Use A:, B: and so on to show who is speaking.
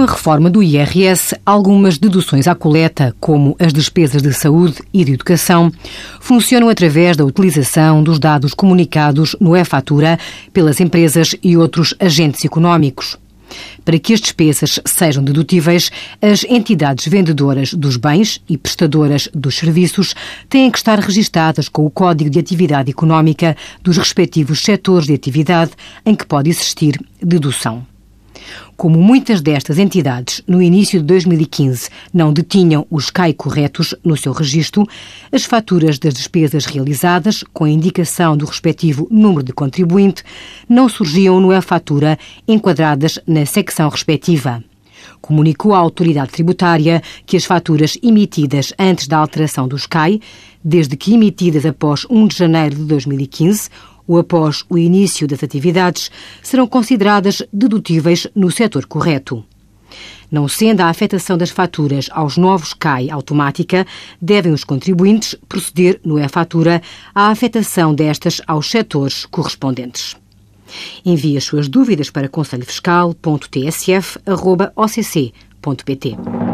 A: Com a reforma do IRS, algumas deduções à coleta, como as despesas de saúde e de educação, funcionam através da utilização dos dados comunicados no e-fatura pelas empresas e outros agentes económicos. Para que as despesas sejam dedutíveis, as entidades vendedoras dos bens e prestadoras dos serviços têm que estar registadas com o Código de Atividade Económica dos respectivos setores de atividade em que pode existir dedução. Como muitas destas entidades, no início de 2015, não detinham os CAI corretos no seu registro, as faturas das despesas realizadas, com a indicação do respectivo número de contribuinte, não surgiam no e-fatura enquadradas na secção respectiva. Comunicou à autoridade tributária que as faturas emitidas antes da alteração dos CAI, desde que emitidas após 1 de janeiro de 2015 ou após o início das atividades, serão consideradas dedutíveis no setor correto. Não sendo a afetação das faturas aos novos CAI automática, devem os contribuintes proceder no e-fatura à afetação destas aos setores correspondentes. Envie as suas dúvidas para conselhofiscal.tsf.occ.pt.